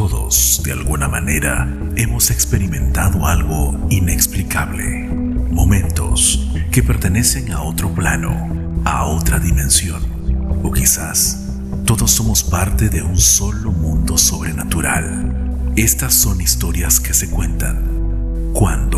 Todos, de alguna manera, hemos experimentado algo inexplicable. Momentos que pertenecen a otro plano, a otra dimensión. O quizás todos somos parte de un solo mundo sobrenatural. Estas son historias que se cuentan cuando.